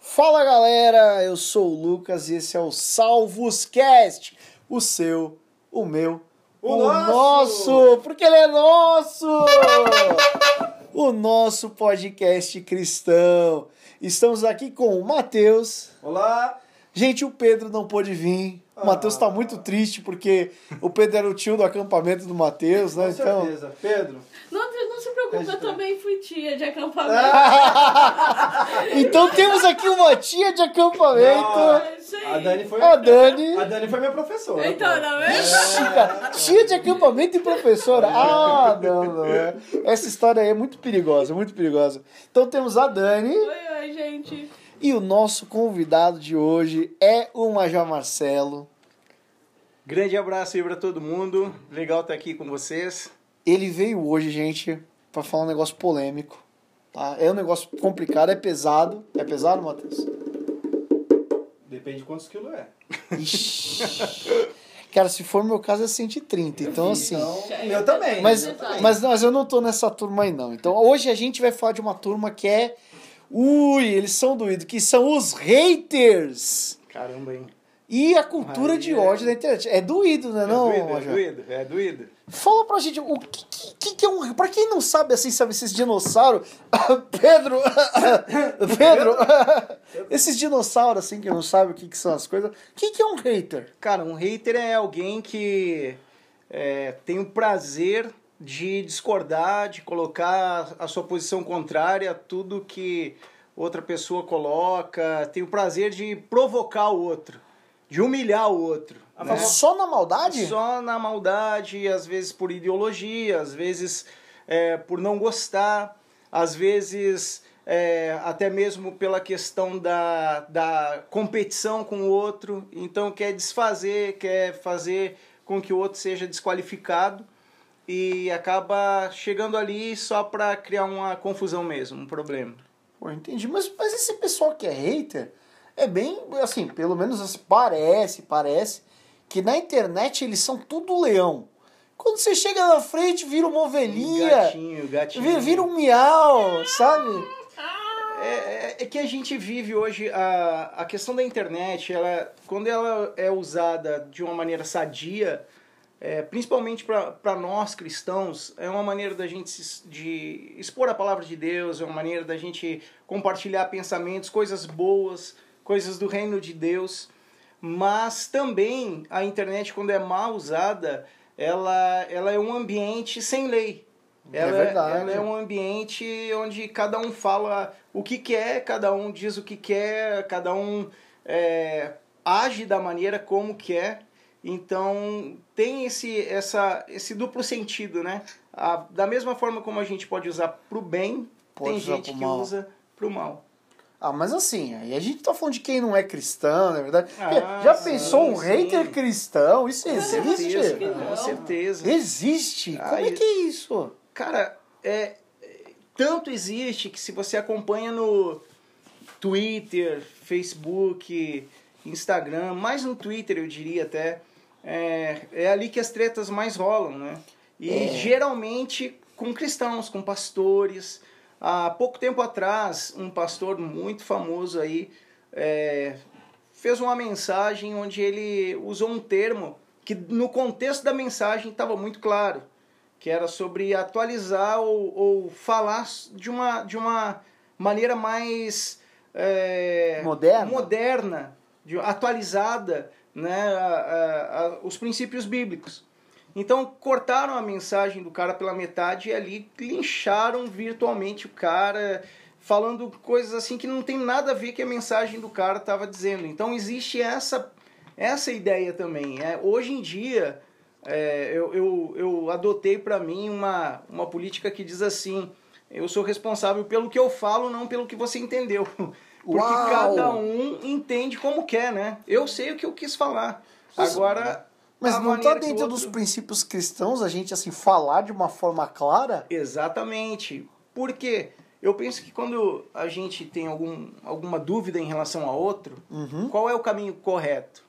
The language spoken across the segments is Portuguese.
Fala galera, eu sou o Lucas e esse é o Salvos Cast, o seu, o meu, O o nosso! nosso, porque ele é nosso! o nosso podcast cristão. Estamos aqui com o Matheus. Olá! Gente, o Pedro não pôde vir. O Matheus Ah. tá muito triste porque o Pedro era o tio do acampamento do Matheus, né? Com Então, certeza. Pedro, Não, não se preocupe, eu também fui tia de acampamento. então temos aqui uma tia de acampamento. É aí. a Dani foi... A Dani. A Dani foi minha professora. Então, não é? Ixi, cara, tia de acampamento e professora. Ah, não, não é. Essa história aí é muito perigosa, muito perigosa. Então temos a Dani Oi, oi, gente. E o nosso convidado de hoje é o Major Marcelo. Grande abraço aí pra todo mundo. Legal estar aqui com vocês. Ele veio hoje, gente, pra falar um negócio polêmico. Tá? É um negócio complicado, é pesado. É pesado, Matheus? Depende de quantos quilos é. Ixi. Cara, se for meu caso é 130. Então, assim. Então, eu também. Mas, mas, mas eu não tô nessa turma aí, não. Então, hoje a gente vai falar de uma turma que é. Ui, eles são doídos, que são os haters. Caramba, hein? E a cultura de é- ódio da internet. É doído, né, É não, doído, é doído, é doído. Fala pra gente, o que, que, que é um. Pra quem não sabe, assim, sabe, esses dinossauros. Pedro! Pedro! esses dinossauros, assim, que não sabe o que, que são as coisas. O que, que é um hater? Cara, um hater é alguém que é, tem o prazer de discordar, de colocar a sua posição contrária a tudo que outra pessoa coloca, tem o prazer de provocar o outro, de humilhar o outro. né? Só na maldade? Só na maldade, às vezes por ideologia, às vezes é, por não gostar, às vezes é, até mesmo pela questão da, da competição com o outro. Então quer desfazer, quer fazer com que o outro seja desqualificado e acaba chegando ali só para criar uma confusão mesmo, um problema. Pô, entendi. Mas, mas esse pessoal que é hater é bem, assim, pelo menos assim, parece, parece, que na internet eles são tudo leão. Quando você chega na frente, vira uma ovelhinha, Gatinho, gatinho. vira, vira um miau, sabe? É, é- é que a gente vive hoje a, a questão da internet, ela, quando ela é usada de uma maneira sadia, é, principalmente para nós cristãos, é uma maneira da gente se- de expor a palavra de Deus, é uma maneira da gente compartilhar pensamentos, coisas boas, coisas do reino de Deus. Mas também a internet, quando é mal usada, ela, ela é um ambiente sem lei. É Ela verdade. ela é um ambiente onde cada um fala o que quer, cada um diz o que quer, cada um é, age da maneira como quer. Então tem esse, essa, esse duplo sentido, né? A- da mesma forma como a gente pode usar pro bem, Pode tem gente que mal. usa pro mal. Ah, mas assim, aí a gente tá falando de quem não é cristão, na verdade. Ah, Já sim, pensou um sim. hater cristão? Isso Com existe? com certeza. Existe? Como é que é isso? Cara, é, é, tanto existe que se você acompanha no Twitter, Facebook, Instagram, mais no Twitter eu diria até, é, é ali que as tretas mais rolam, né? E É. geralmente com cristãos, com pastores. Há pouco tempo atrás, um pastor muito famoso aí é, fez uma mensagem onde ele usou um termo que no contexto da mensagem estava muito claro que era sobre atualizar ou, ou falar de uma, de uma maneira mais é, Moderna? moderna, de- atualizada, né, a- a- a- os princípios bíblicos. Então cortaram a mensagem do cara pela metade e ali lincharam virtualmente o cara, falando coisas assim que não tem nada a ver que a mensagem do cara estava dizendo. Então existe essa, essa ideia também. É, hoje em dia é, eu, eu, eu adotei para mim uma, uma política que diz assim: eu sou responsável pelo que eu falo, não pelo que você entendeu. Porque Uau! cada um entende como quer, né? Eu sei o que eu quis falar. Mas- Agora. Mas não tá o dentro outro- dos princípios cristãos a gente assim falar de uma forma clara? Exatamente. Por quê? Eu penso que quando a gente tem algum, alguma dúvida em relação a outro, Uhum. qual é o caminho correto?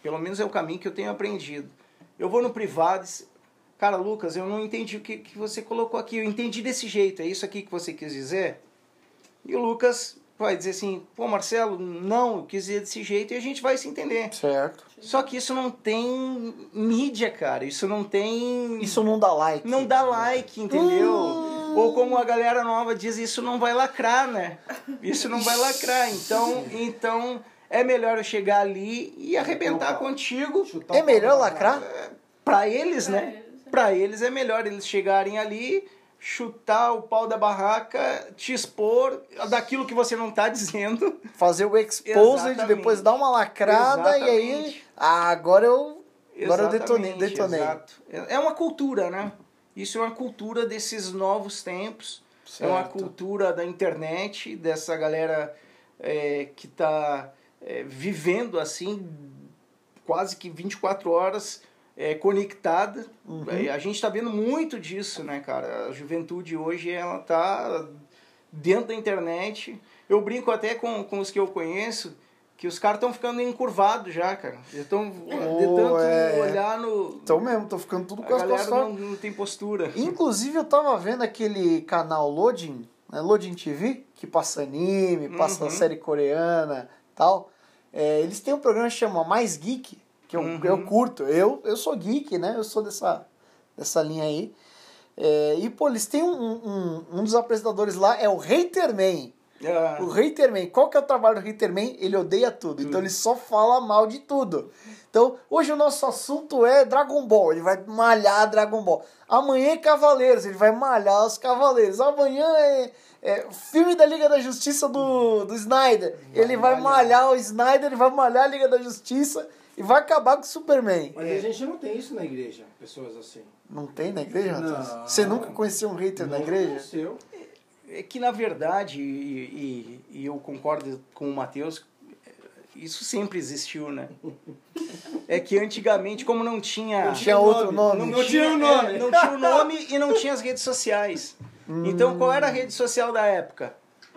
pelo menos é o caminho que eu tenho aprendido. Eu vou no privado e... Cara, Lucas, eu não entendi o que, que você colocou aqui. Eu entendi desse jeito. É isso aqui que você quis dizer? E o Lucas vai dizer assim, pô, Marcelo, não, eu quis dizer desse jeito e a gente vai se entender. Certo. Só que isso não tem mídia, cara. Isso não tem. Isso não dá like. não dá like, entendeu? Hum. Ou como a galera nova diz, isso não vai lacrar, né? Isso não vai lacrar. Então, então é melhor eu chegar ali e arrebentar contigo. Chutar É melhor lacrar? barraca. Pra eles, Pra né? eles, é. Pra eles é melhor eles chegarem ali, chutar o pau da barraca, te expor daquilo que você não tá dizendo. Fazer o exposed, Exatamente. depois dar uma lacrada e aí. Exatamente. Ah, agora eu. Agora eu detonei. Exatamente, detonei. exato. É é uma cultura, né? Isso é uma cultura desses novos tempos. É uma Certo. cultura da internet, dessa galera é, que está vivendo assim, quase que 24 horas é, conectada. Uhum. É, a gente está vendo muito disso, né, cara? A juventude hoje, ela tá dentro da internet. Eu brinco até com, com os que eu conheço, que os caras estão ficando encurvados já, cara. Estão de Oh, tanto é. olhar no... Então mesmo, tô ficando tudo a com as galera não, não tem postura. Inclusive, eu tava vendo aquele canal Loading, né? Loading TV, que passa anime, passa Uhum. série coreana tal. É, eles têm um programa que chama Mais Geek, que eu, Uhum. eu curto. Eu, eu sou geek, né? Eu sou dessa, dessa linha aí. É, e, pô, eles têm um, um, um dos apresentadores lá, é o Haterman. Ah, O Haterman, qual que é o trabalho do Haterman? Ele odeia tudo, então ele só fala mal de tudo. Então, hoje o nosso assunto é Dragon Ball, ele vai malhar Dragon Ball. Amanhã é Cavaleiros, ele vai malhar os Cavaleiros. Amanhã é, é filme da Liga da Justiça do, do Snyder, ele vai malhar o Snyder, ele vai malhar a Liga da Justiça e vai acabar com o Superman. Mas a gente não tem isso na igreja, pessoas assim. Não tem na igreja, Não. Matheus? Você nunca conheceu um hater na Não igreja? aconteceu. É que na verdade, e, e- e eu concordo com o Matheus, isso sempre existiu, né? É que antigamente, como não tinha. Não tinha outro nome. Não tinha o nome. é, não tinha o nome e não tinha as redes sociais. Então qual era a rede social da época?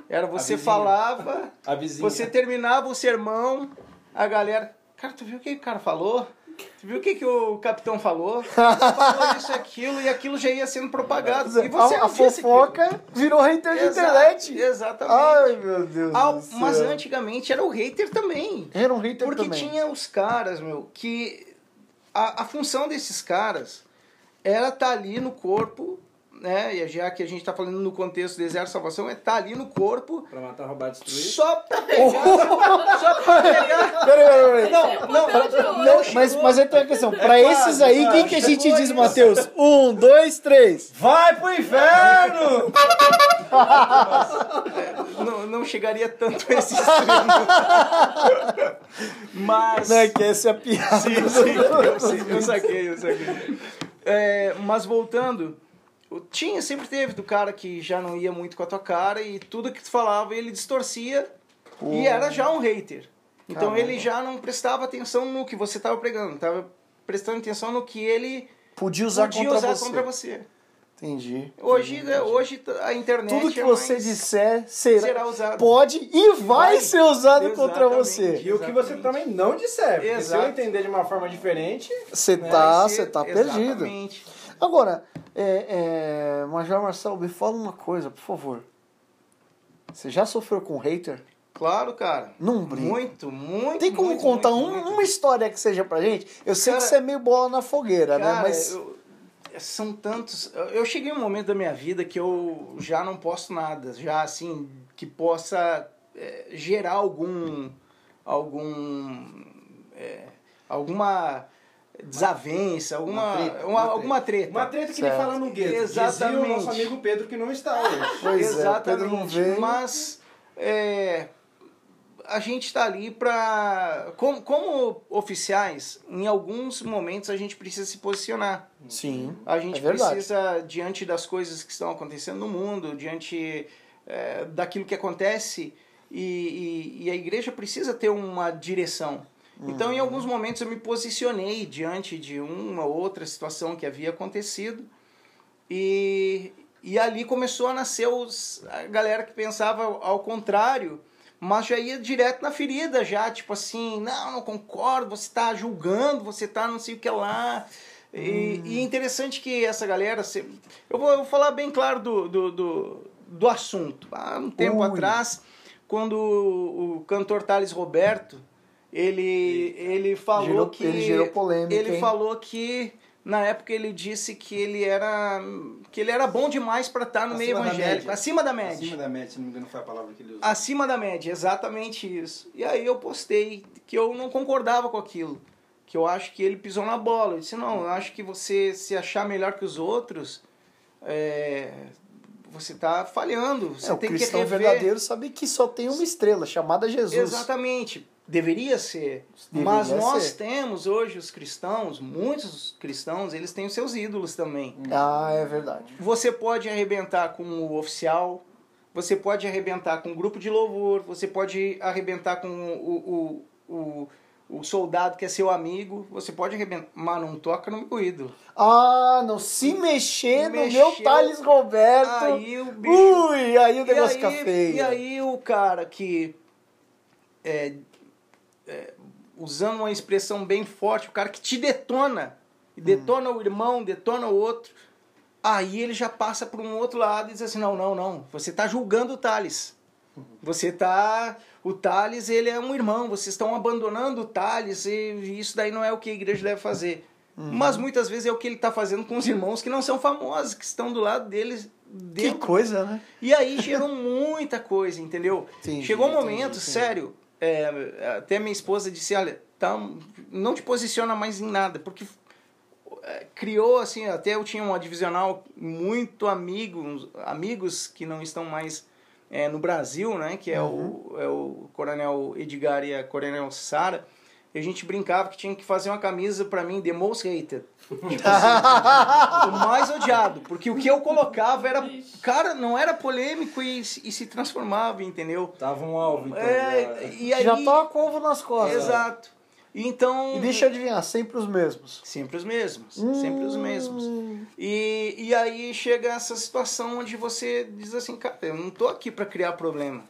Era você vizinha. falava, A vizinha. você terminava o sermão, a galera. Cara, tu viu o que o cara falou? Tu viu o que, que o capitão falou? falou isso, aquilo, e aquilo já ia sendo propagado. E você a, a ouvia aquilo. fofoca virou hater de internet. Exatamente. Ai, meu Deus Ah, do mas céu. antigamente era o hater também. Era um hater Porque também. tinha os caras, meu, que a, a função desses caras era estar ali no corpo, né? E já que a gente tá falando no contexto do Exército de Salvação, é estar ali no corpo Pra matar, roubar, destruir. só pra pegar. só pra pegar. Peraí, peraí, peraí. Não, não, não, não Mas, mas aí tem uma questão. Pra quase, esses aí, quase. quem que a gente diz, isso. Matheus? Um, dois, três. Vai pro inferno! não, não chegaria tanto a esse extremo. Mas. Né, que essa é a piada. Sim, sim, eu, sei, eu saquei, eu saquei. É, mas voltando, tinha, sempre teve do cara que já não ia muito com a tua cara e tudo que tu falava ele distorcia e era já um hater. Então Caramba. ele já não prestava atenção no que você estava pregando, estava prestando atenção no que ele Podia usar, podia contra, usar você. contra você. Entendi. Hoje, né, hoje a internet Tudo que é você mais- disser será, será usado. pode e vai, vai. ser usado contra Exatamente. você. E o que você também não disser. Porque se eu entender de uma forma diferente, Você né, tá, você ser- tá perdido. Exatamente. Agora, é, é, Major Marcelo, me fala uma coisa, por favor. Você já sofreu com hater? Claro, cara. Não brinca. Muito, muito. Tem como muito, contar muito, um- muito. uma história que seja pra gente? Eu sei Cara, que você é meio bola na fogueira, né? Cara, Mas. eu- são tantos. eu- cheguei um momento da minha vida que eu já não posto nada, já assim, que possa é, gerar algum. algum. é, alguma desavença, alguma. Uma treta, uma- uma treta. alguma treta. uma treta que Certo. nem fala no gueto. Dizia o Exatamente. nosso amigo Pedro que não está hoje. Pois é, o Exatamente. Pedro não veio. Mas é, a gente está ali para. Como, como oficiais, em alguns momentos a gente precisa se posicionar. Sim. A gente é precisa, diante das coisas que estão acontecendo no mundo, diante é, daquilo que acontece, e, e- e a igreja precisa ter uma direção. Então, em Uhum. alguns momentos, eu me posicionei diante de uma ou outra situação que havia acontecido, e, e ali começou a nascer os, a galera que pensava ao contrário, mas já ia direto na ferida, já, tipo assim, não, não concordo, você tá julgando, você tá não sei o que lá. E, e é interessante que essa galera. se- Eu, vou, eu vou falar bem claro do, do, do, do assunto. Há um tempo Ui. atrás, quando o, o cantor Thales Roberto ele, ele falou Gerou- que. ele gerou polêmica, Ele hein? falou que. Na época ele disse que ele era que ele era bom demais para estar no meio Acima da evangélico, média. acima da média. Acima da média, se não me engano, foi a palavra que ele usou. Acima da média, exatamente isso. E aí eu postei que eu não concordava com aquilo. Que eu acho que ele pisou na bola. Eu disse, não, eu acho que você se achar melhor que os outros, é, você tá falhando. Você É, o tem que cristão rever. verdadeiro sabe que só tem uma estrela, chamada Jesus. Exatamente. Deveria ser. Deveria Mas nós ser. temos hoje os cristãos, muitos cristãos, eles têm os seus ídolos também. Ah, é verdade. Você pode arrebentar com o oficial, você pode arrebentar com o grupo de louvor, você pode arrebentar com o, o, o, o soldado que é seu amigo, você pode arrebentar, mas não toca no meu ídolo. Ah, não se mexer no Mexeu. meu Thales Roberto. Aí o bicho. Ui, aí o negócio aí, fica feio. e aí o cara que é, é, usando uma expressão bem forte, o cara que te detona, e detona o irmão, detona o outro, aí ele já passa para um outro lado e diz assim, não, não, não, você está julgando o Thales. Você tá. O Thales, ele é um irmão, vocês estão abandonando o Thales e isso daí não é o que a igreja deve fazer. Mas muitas vezes é o que ele está fazendo com os irmãos que não são famosos, que estão do lado deles. Que dentro coisa, né? e aí gerou muita coisa, entendeu? Entendi, Chegou um entendi, momento, entendi. sério, é, até minha esposa disse, olha, tá, não te posiciona mais em nada, porque é, criou assim, até eu tinha uma divisional muito amigos, amigos que não estão mais é, no Brasil, né, que é, o, é o Coronel Edgar e a Coronel Sara, e a gente brincava que tinha que fazer uma camisa pra mim, The Most Hated. Tipo assim, o mais odiado. Porque o que eu colocava era. Cara, não era polêmico e, se- e se transformava, entendeu? Tava um alvo, então. É, e aí. Já tá com ovo nas costas. Exato. Então. E deixa eu adivinhar, sempre os mesmos. Sempre os mesmos. Sempre os mesmos. E, e aí chega essa situação onde você diz assim, cara, eu não tô aqui pra criar problema.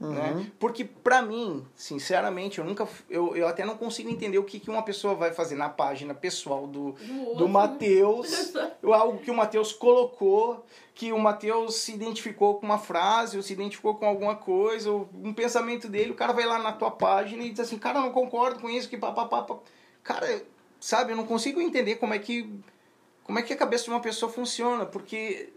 Né? Porque pra mim, sinceramente, eu nunca eu, eu até não consigo entender o que, que uma pessoa vai fazer na página pessoal do, Do. Mateus, ou algo que o Mateus colocou, que o Mateus se identificou com uma frase, ou se identificou com alguma coisa, ou um pensamento dele, o cara vai lá na tua página e diz assim, cara, eu não concordo com isso, que papapá. pá." Cara, sabe, eu não consigo entender como é que como é que a cabeça de uma pessoa funciona, porque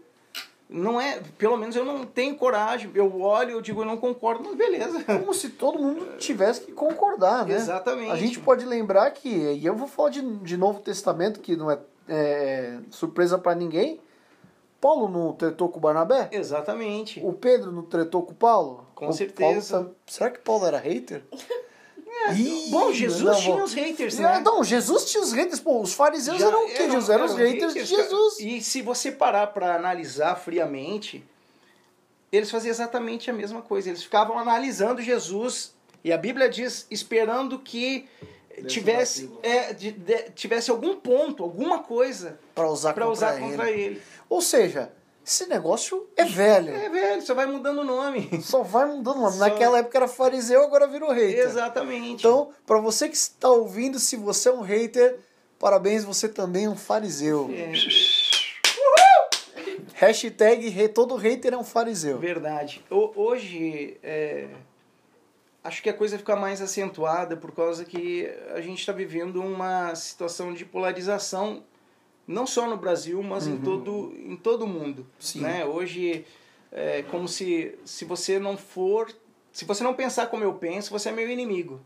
não é, pelo menos eu não tenho coragem, eu olho, eu digo, eu não concordo, mas beleza. Como se todo mundo tivesse que concordar, né? Exatamente. A gente pode lembrar que, e eu vou falar de, de Novo Testamento, que não é, é, surpresa pra ninguém. Paulo não tretou com o Barnabé? Exatamente. O Pedro não tretou com o Paulo? Com O certeza. Paulo será que Paulo era hater? Ih, Bom, Jesus não, tinha os haters, né? Não, Jesus tinha os haters. Pô, os fariseus Já eram o quê? Jesus? Eram, os haters, de cara. Jesus. E se você parar para analisar friamente, eles faziam exatamente a mesma coisa. Eles ficavam analisando Jesus e a Bíblia diz esperando que tivesse é, de- de- tivesse algum ponto, alguma coisa Pra usar, para contra, usar ele. contra ele. Ou seja, esse negócio é velho. É velho, só vai mudando o nome. Só vai mudando o nome. Só- Naquela época era fariseu, agora virou hater. Exatamente. Então, pra você que está ouvindo, se você é um hater, parabéns, você também é um fariseu. É, Hashtag re- todo hater é um fariseu. verdade. Hoje, é, acho que a coisa fica mais acentuada por causa que a gente está vivendo uma situação de polarização, não só no Brasil, mas em, todo, em todo o mundo. Uhum. Sim. Né? Hoje, é como se, se você não for... Se você não pensar como eu penso, você é meu inimigo.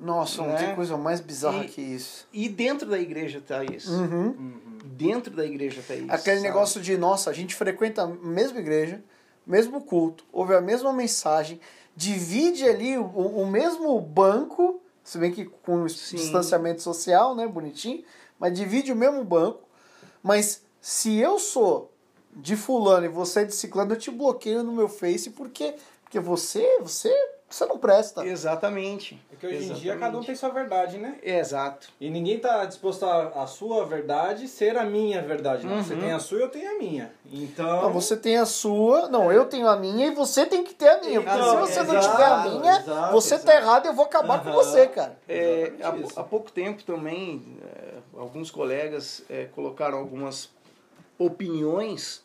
Nossa, não Né? tem coisa mais bizarra E- que isso. E dentro da igreja tá isso. Uhum. Dentro da igreja tá isso. Aquele sabe? negócio de, nossa, a gente frequenta a mesma igreja, mesmo culto, ouve a mesma mensagem, divide ali o, o mesmo banco, se bem que com Sim. distanciamento social, né, bonitinho, mas divide o mesmo banco, mas se eu sou de fulano e você é de ciclano, eu te bloqueio no meu Face porque, porque você, você você não presta. Exatamente. É que hoje em dia Exatamente. cada um tem sua verdade, né? Exato. E ninguém tá disposto a, a sua verdade ser a minha verdade. Não. Uhum. Você tem a sua e eu tenho a minha. Então. Não, você tem a sua, não, eu tenho a minha e você tem que ter a minha. Porque Então, se você não exato, tiver a minha, exato, você tá exato. errado e eu vou acabar com Aham. você, cara. É, Exatamente há, há pouco tempo também, é, alguns colegas é, colocaram algumas opiniões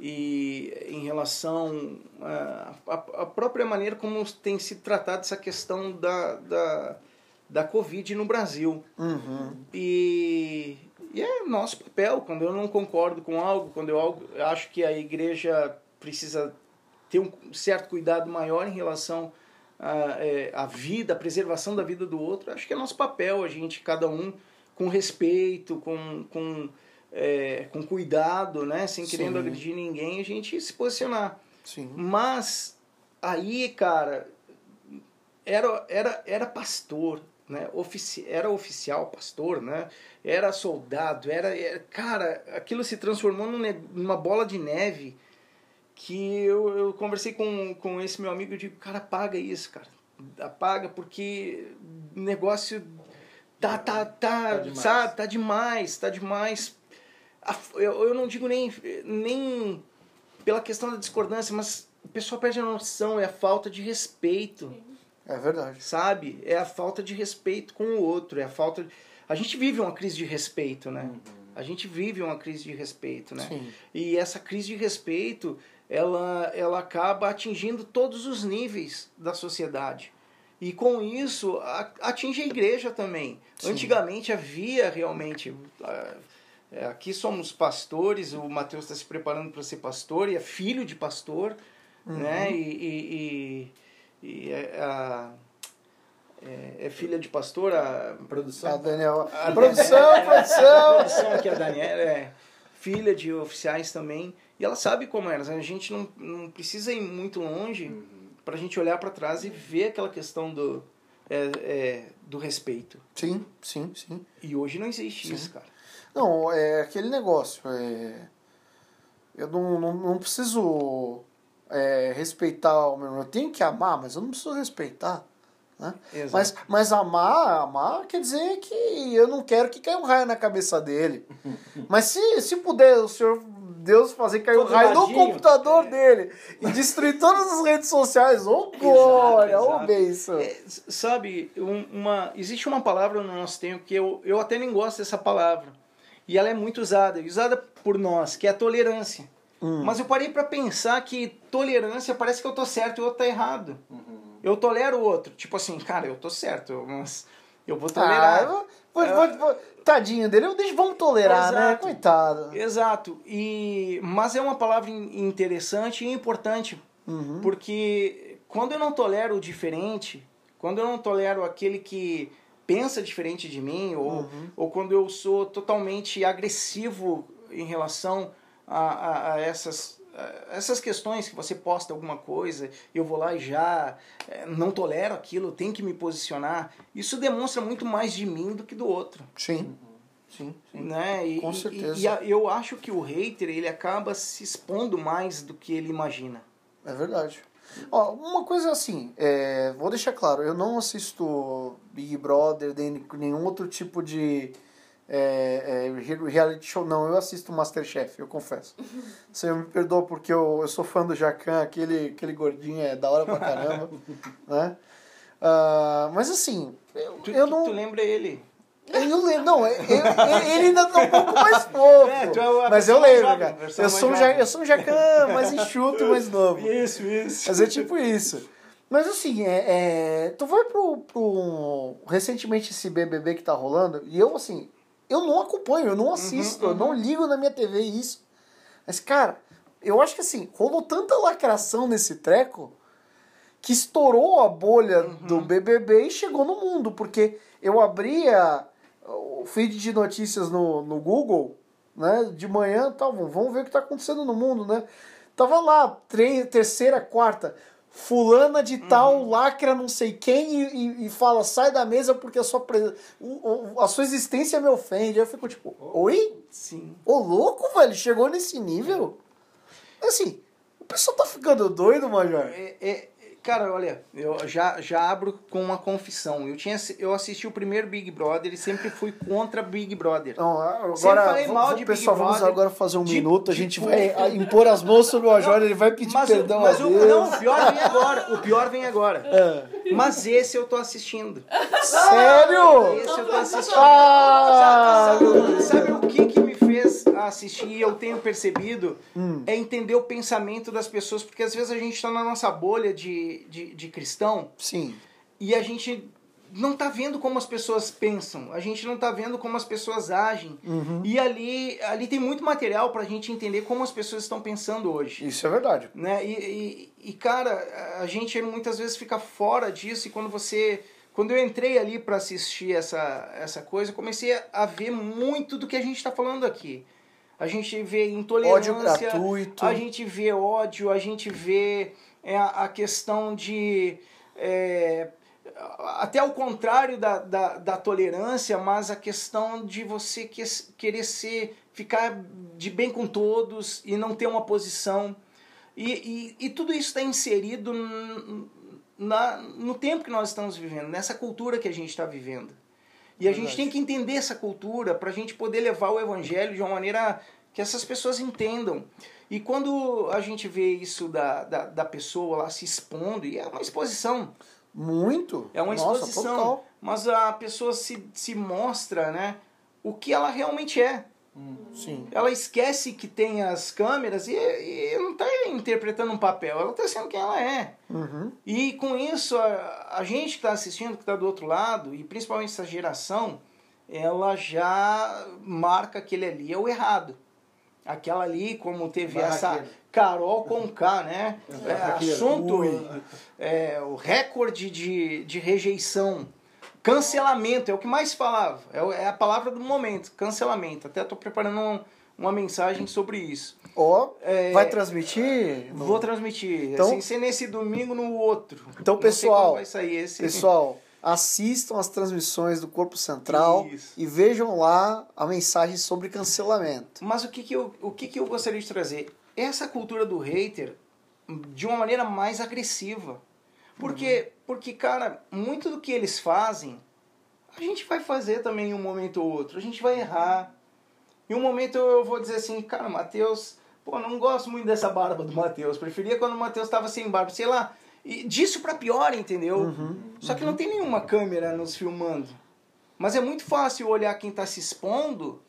e em relação à própria maneira como tem se tratado essa questão da, da, da Covid no Brasil. Uhum. E, e é nosso papel, quando eu não concordo com algo, quando eu acho que a igreja precisa ter um certo cuidado maior em relação à, é, à vida, à preservação da vida do outro, acho que é nosso papel, a gente, cada um, com respeito, com, com, é, com cuidado, né? sem querendo Sim. agredir ninguém, a gente se posicionar. Sim. Mas aí, cara, era, era, era pastor, né? Ofici era oficial pastor, né? Era soldado, era, era- Cara, aquilo se transformou num numa bola de neve que eu, eu conversei com, com esse meu amigo e digo, cara, apaga isso, cara. Apaga porque negócio tá, tá, tá, Tá demais. sabe? Tá demais, tá demais. Eu, eu não digo nem, nem pela questão da discordância, mas o pessoal perde a noção, é a falta de respeito, É verdade. sabe? É a falta de respeito com o outro, é a falta... de- A gente vive uma crise de respeito, né? A gente vive uma crise de respeito, né? Sim. E essa crise de respeito, ela, ela acaba atingindo todos os níveis da sociedade. E com isso, atinge a igreja também. Sim. Antigamente havia realmente. ah, é, Aqui somos pastores, o Mateus está se preparando para ser pastor e é filho de pastor, né? E, e, e- e é, a- é- é filha de pastor, a, A Produção. Daniel. A produção, a produção! produção aqui, a Daniela, é filha de oficiais também. E ela sabe como é. A gente não, não precisa ir muito longe para a gente olhar para trás e ver aquela questão do, é, é, do respeito. Sim, sim, sim. E hoje não existe isso, cara. Não, é aquele negócio. É... Eu não, não, não preciso é, respeitar o meu irmão. Eu tenho que amar, mas eu não preciso respeitar. Né? Exato. Mas, mas amar, amar quer dizer que eu não quero que caia um raio na cabeça dele. mas se, se puder o Senhor Deus fazer cair um raio no computador dele e destruir todas as redes sociais, ô glória, ô bênção. É, sabe, um- uma, existe uma palavra no nosso tempo que eu, eu até nem gosto dessa palavra. E ela é muito usada, usada por nós, que é a tolerância. Hum. Mas eu parei para pensar que tolerância parece que eu tô certo e o outro tá errado. Uhum. Eu tolero o outro. Tipo assim, cara, eu tô certo, mas eu vou Ah, tolerar. eu vou- vou- vou- tadinho dele, eu deixo, vamos tolerar, né? Exato. Coitado. Exato. E, mas é uma palavra in- interessante e importante. Uhum. Porque quando eu não tolero o diferente, quando eu não tolero aquele que pensa diferente de mim, ou, Uhum. ou quando eu sou totalmente agressivo em relação a, a, a essas, a essas questões que você posta alguma coisa, eu vou lá e já eh, não tolero aquilo, tenho que me posicionar, isso demonstra muito mais de mim do que do outro Sim. Sim, sim. né? E, Com e- certeza. E, a- eu acho que o hater ele acaba se expondo mais do que ele imagina. É verdade. Ó, uma coisa assim, é, vou deixar claro, eu não assisto Big Brother, nem nenhum outro tipo de é, é, re- reality show, não. Eu assisto Masterchef, eu confesso. Você me perdoa porque eu, eu sou fã do Jacan, aquele, aquele gordinho é da hora pra caramba, né? Ah, mas assim, eu, Tu, eu tu- não... tu lembra ele? Eu não lembro, não, eu- eu- ele ainda tá um pouco mais fofo. É, tu é mas eu lembro, jovem, cara. Eu sou, um ja, eu sou um jacan mais enxuto e mais novo. Isso, isso. Mas é tipo isso. Mas assim, é, é, tu vai pro, pro. Recentemente esse BBB que tá rolando, e eu assim, eu não acompanho, eu não assisto, eu não ligo na minha TV isso. Mas, cara, eu acho que assim, rolou tanta lacração nesse treco que estourou a bolha do BBB e chegou no mundo, porque eu abria o feed de notícias no, no Google, né, de manhã, tal, vamos ver o que tá acontecendo no mundo, né? Tava lá, tre- terceira, quarta, fulana de tal lacra não sei quem e, e- e fala, sai da mesa porque a sua, pre- o- o- a sua existência me ofende. Aí eu fico tipo, oi? Sim. Ô louco, velho, chegou nesse nível? Assim, o pessoal tá ficando doido, Major. É, é- Cara, olha, eu já, já abro com uma confissão. Eu, tinha, eu assisti o primeiro Big Brother e sempre fui contra Big Brother. Não, Sempre agora, falei mal vamos, de pessoal, Big vamos Brother, agora fazer um de- minuto. A gente vai ah, impor as mãos sobre o Major, ele vai pedir Mas, perdão mas a o, Deus. não, o pior vem agora. O pior vem agora. É. Mas esse eu tô assistindo. Sério? Esse eu tô assistindo. Ah! Sabe, sabe o que, que fez assistir e eu tenho percebido? Hum. É entender o pensamento das pessoas, porque às vezes a gente tá na nossa bolha de, de, de cristão Sim. e a gente não tá vendo como as pessoas pensam, a gente não tá vendo como as pessoas agem. Uhum. E ali, ali tem muito material pra gente entender como as pessoas estão pensando hoje. Isso é verdade. Né? E, e, e, cara, a gente muitas vezes fica fora disso e quando você. Quando eu entrei ali para assistir essa, essa coisa, eu comecei a ver muito do que a gente está falando aqui. A gente vê intolerância, Ódio gratuito. a gente vê ódio, a gente vê é, a, questão de. é, até o contrário da, da, da tolerância, mas a questão de você que, querer ser, ficar de bem com todos e não ter uma posição. E, e, e tudo isso está inserido na, no tempo que nós estamos vivendo, nessa cultura que a gente está vivendo. E a gente tem que entender essa cultura para a gente poder levar o evangelho de uma maneira que essas pessoas entendam. E quando a gente vê isso da, da, da pessoa lá se expondo, e é uma exposição, Muito. é uma Nossa, exposição, total. mas a pessoa se, se mostra né, o que ela realmente é. Sim. Ela esquece que tem as câmeras e, e não está interpretando um papel, ela está sendo quem ela é. Uhum. E com isso, a, a gente que está assistindo, que está do outro lado, e principalmente essa geração, ela já marca aquele ali é o errado. Aquela ali, como teve essa. Carol com K, né? É, assunto, é, o recorde de, de rejeição. Cancelamento, é o que mais falava. É, é a palavra do momento, cancelamento. Até estou preparando um- uma mensagem sobre isso. Ó, É, vai transmitir? No- Vou transmitir. Então- Sem ser nesse domingo, no outro. Então, Não pessoal, vai sair esse. Pessoal, assistam as transmissões do Corpo Central Isso. e vejam lá a mensagem sobre cancelamento. Mas o que, que, eu, o que, que eu gostaria de trazer? Essa cultura do hater de uma maneira mais agressiva. Porque, porque, cara, muito do que eles fazem, a gente vai fazer também em um momento ou outro. A gente vai errar. Em um momento eu vou dizer assim, cara, Matheus, pô, não gosto muito dessa barba do Matheus. Preferia quando o Matheus estava sem barba, sei lá. E disso pra pior, entendeu? Só que não tem nenhuma câmera nos filmando. Mas é muito fácil olhar quem tá se expondo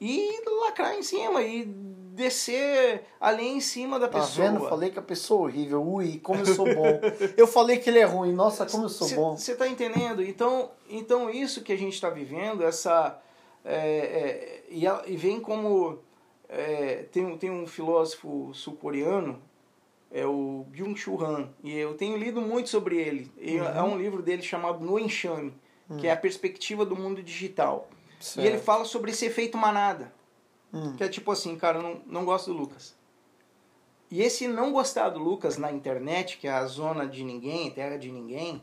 e lacrar em cima e descer ali em cima da Tá pessoa. vendo? Falei que a pessoa é horrível. Ui, como eu sou bom. eu falei que ele é ruim. Nossa, como eu sou bom. Você tá entendendo? Então, então isso que a gente está vivendo, essa é, é, e, e vem como é, tem, um- tem um filósofo sul-coreano é o Byung-Chul Han e eu tenho lido muito sobre ele. E É um livro dele chamado No Enxame, que é a perspectiva do mundo digital. E ele Certo. fala sobre esse efeito manada. Hum. Que é tipo assim, cara, eu não, não gosto do Lucas. E esse não gostar do Lucas na internet, que é a zona de ninguém, terra de ninguém,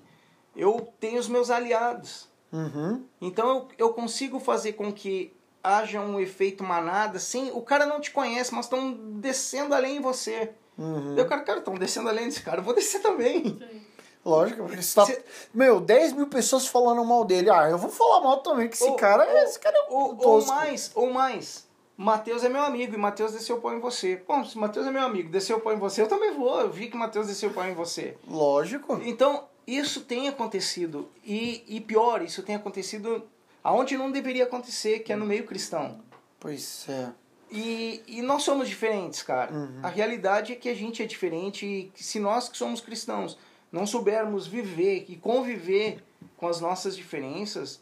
eu tenho os meus aliados. Uhum. Então eu, eu consigo fazer com que haja um efeito manada sem. O cara não te conhece, mas estão descendo além em você. Uhum. Eu, cara, cara, estão descendo além desse cara, eu vou descer também. Sim. Lógico, porque você tá... Cê- Meu, 10 mil pessoas falando mal dele. Ah, eu vou falar mal também, que esse Ou- cara, ou- esse cara é um Ou, ou mais, ou mais. Matheus é meu amigo e Matheus desceu o pau em você. Bom, se Matheus é meu amigo, desceu o pau em você, eu também vou. Eu vi que Matheus desceu o pau em você. Lógico. Então, isso tem acontecido. E, e pior, isso tem acontecido aonde não deveria acontecer, que é no meio cristão. Pois é. E, e nós somos diferentes, cara. Uhum. A realidade é que a gente é diferente e que se nós que somos cristãos não soubermos viver e conviver com as nossas diferenças,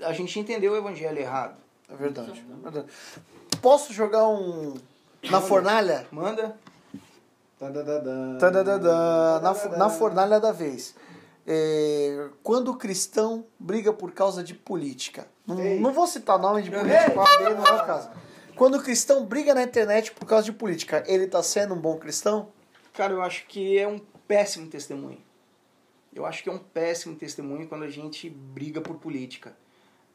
a gente entendeu o evangelho errado. É verdade. é verdade. Posso jogar um. Na fornalha? Manda. Tadadadã. Tadadadã, na, na fornalha da vez. É, quando o cristão briga por causa de política. Não, não vou citar nome de político, aí não é o caso. Quando o cristão briga na internet por causa de política, ele tá sendo um bom cristão? Cara, eu acho que é um péssimo testemunho. Eu acho que é um péssimo testemunho quando a gente briga por política.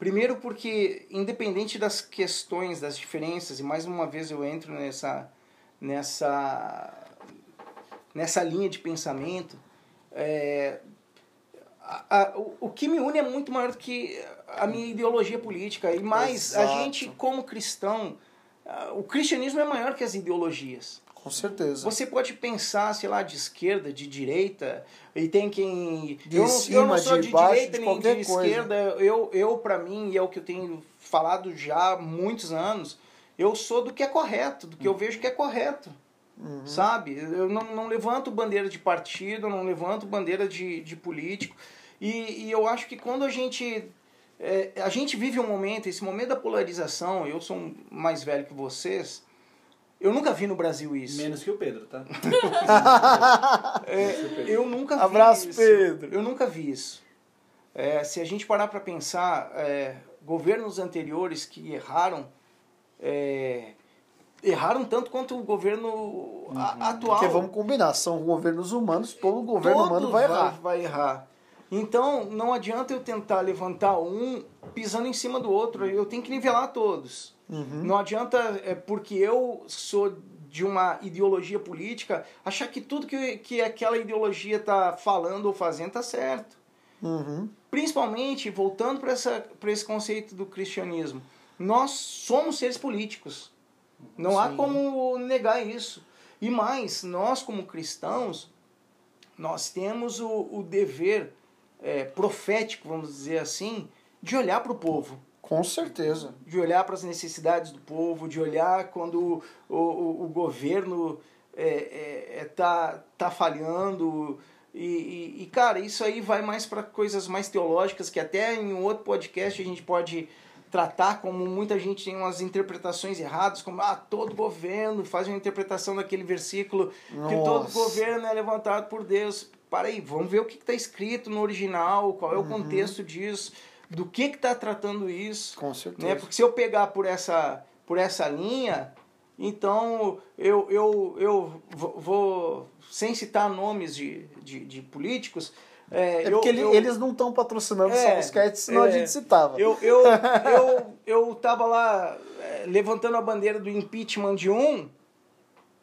Primeiro porque, independente das questões, das diferenças, e mais uma vez eu entro nessa, nessa, nessa linha de pensamento, é, a- a- o, o que me une é muito maior do que a minha ideologia política. E mais, a Exato. gente, como cristão, o cristianismo é maior que as ideologias. Com certeza. Você pode pensar, sei lá, de esquerda, de direita, e tem quem. De eu, não, eu não cima, sou de de, baixo, direita de nem de coisa. esquerda. Eu, eu para mim, e é o que eu tenho falado já há muitos anos, eu sou do que é correto, do que eu vejo que é correto. Uhum. Sabe? Eu não, não levanto bandeira de partido, não levanto bandeira de, de político. E, e eu acho que quando a gente. é, a gente vive um momento, esse momento da polarização, eu sou mais velho que vocês. Eu nunca vi no Brasil isso. Menos que o Pedro, tá? É, eu nunca vi Abraço, isso. Pedro. Eu nunca vi isso. É, se a gente parar para pensar, é, governos anteriores que erraram, é, erraram tanto quanto o governo a- atual. Porque vamos combinar, são governos humanos, todo governo Todo humano vai errar. vai errar. Então, não adianta eu tentar levantar um pisando em cima do outro. Eu tenho que nivelar todos. Uhum. Não adianta, é porque eu sou de uma ideologia política, achar que tudo que, que aquela ideologia está falando ou fazendo está certo. Uhum. Principalmente, voltando para esse conceito do cristianismo, nós somos seres políticos. Não há Sim. como negar isso. E mais, nós como cristãos, nós temos o, o dever é, profético, vamos dizer assim, de olhar para o povo Com certeza. de olhar para as necessidades do povo, de olhar quando o, o, o governo é, é, é, tá, tá falhando. E, e, e, cara, isso aí vai mais para coisas mais teológicas, que até em um outro podcast a gente pode tratar como muita gente tem umas interpretações erradas, como ah, todo governo faz uma interpretação daquele versículo que todo Nossa. governo é levantado por Deus. Para aí, vamos ver o que está escrito no original, qual é o contexto disso, do que está tratando isso Com certeza. né? Porque se eu pegar por essa, por essa linha, então eu, eu, eu vou- sem citar nomes de, de, de políticos, é, É eu- porque ele- eu- eles não estão patrocinando É, só os cats, senão a é. gente citava. eu, eu, eu, eu tava lá é, levantando a bandeira do impeachment de um,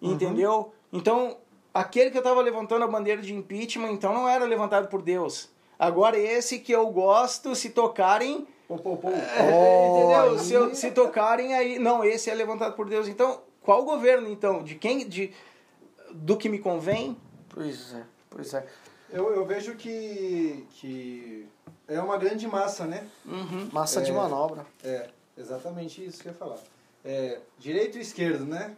entendeu? Então, aquele que eu tava levantando a bandeira de impeachment, então não era levantado por Deus. Agora esse que eu gosto, se tocarem, Pô, pô, pô. é, entendeu? aí- Se, eu- se tocarem aí, não, esse é levantado por Deus. Então, qual governo então? De quem de do que me convém? Pois é, pois é. Eu, eu vejo que, que é uma grande massa, né? Uhum. Massa de É. manobra. É, exatamente isso que eu ia falar. É, direito e esquerdo, né?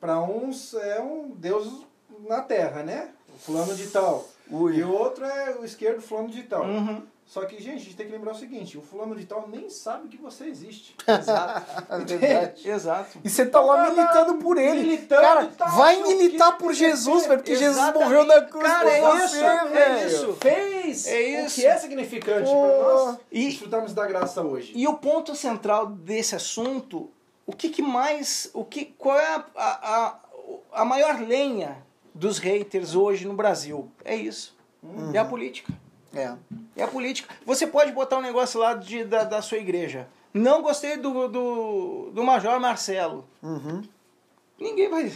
Para uns é um Deus na terra, né? O fulano de tal. Ui. E o outro é o esquerdo fulano de tal. Uhum. Só que, gente, a gente tem que lembrar o seguinte, o fulano de tal nem sabe que você existe. Exato. É verdade. Exato. E você tá lá militando por ele. militando Cara, tal, vai o militar por o Jesus, velho, porque Jesus morreu na cruz Cara, é você, isso, é velho. isso. Fez É o isso. que é significante Pô. para nós E- desfrutarmos da graça hoje. E o ponto central desse assunto, o que, que mais, o que, qual é a, a, a, a maior lenha dos haters hoje no Brasil? É isso. É a política. É. É a política. Você pode botar um negócio lá de, da, da sua igreja. Não gostei do, do, do Major Marcelo. Uhum. Ninguém vai.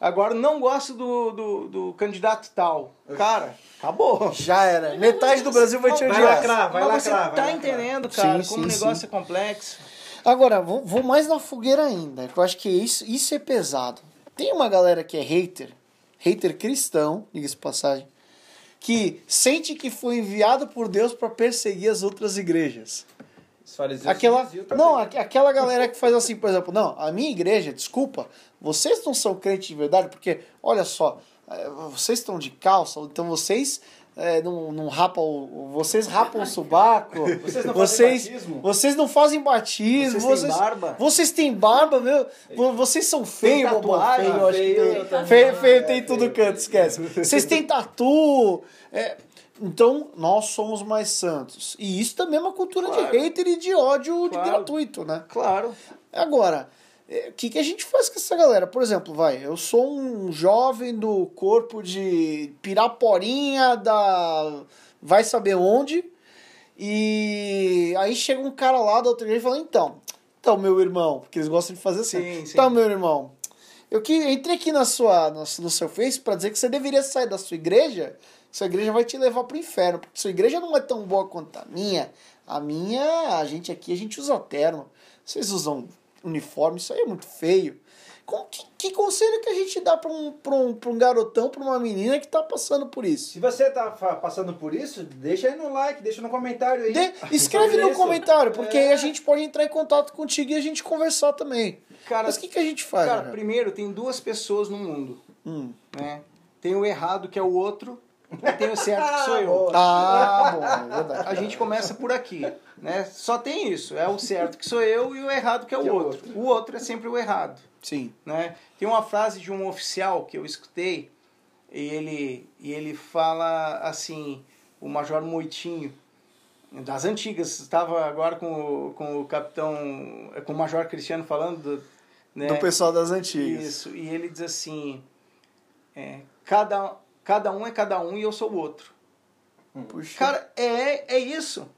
Agora, não gosto do, do, do candidato tal. Cara, acabou. Já era. Metade do Brasil vai te Vai odiar. lacrar, vai Mas você tá vai lacrar. entendendo, cara, Sim, como o negócio sim. é complexo. Agora, vou, vou mais na fogueira ainda, que eu acho que isso, isso é pesado. Tem uma galera que é hater, hater cristão, diga-se passagem, que sente que foi enviado por Deus para perseguir as outras igrejas. Aquela, não, aqu- aquela galera que faz assim, por exemplo, não, a minha igreja, desculpa, vocês não são crentes de verdade, porque, olha só, eh, vocês estão de calça, então vocês eh, não, não rapam, vocês rapam o subaco, Vocês não fazem vocês, batismo? vocês não fazem batismo, Vocês têm barba? vocês têm barba, meu, vo- vocês são feios, tatuagem? feio, eu acho que Feio, tem. feio, feio tem É, tudo feio, canto, esquece. Vocês têm tatu, é, então, nós somos mais santos. E isso também é uma cultura Claro. de hater e de ódio de Claro. gratuito, né? Claro. Agora, é, o que, que a gente faz com essa galera? Por exemplo, vai, eu sou um jovem do corpo de Piraporinha da vai saber onde, e aí chega um cara lá da outra igreja e fala, então, então, meu irmão, porque eles gostam de fazer assim, Sim, sim. então, meu irmão, eu que entrei aqui na sua, no, no seu Face para dizer que você deveria sair da sua igreja Sua igreja vai te levar pro inferno, porque sua igreja não é tão boa quanto a minha. A minha, a gente aqui, a gente usa terno. Vocês usam uniforme, isso aí é muito feio. Com, que, que conselho que a gente dá pra um, pra um, pra um garotão, pra uma menina que tá passando por isso? Se você tá passando por isso, deixa aí no like, deixa no comentário aí. De- escreve no comentário, porque É. aí a gente pode entrar em contato contigo e a gente conversar também. Cara, Mas o que, que a gente faz? cara, né? primeiro tem duas pessoas no mundo, Hum. né? Tem o errado que é o outro e tem o certo que sou eu. Ah, bom, é verdade. A gente começa por aqui, né? Só tem isso, é o certo que sou eu e o errado que é o Que é outro. O outro é sempre o errado, Sim. né? Tem uma frase de um oficial que eu escutei e ele e ele fala assim, o Major Moitinho das antigas, estava agora com o, com o capitão, com o Major Cristiano falando do, né? Do pessoal das antigas. Isso, e ele diz assim: é, cada, cada um é cada um e eu sou o outro. Puxa. Cara, é, é isso.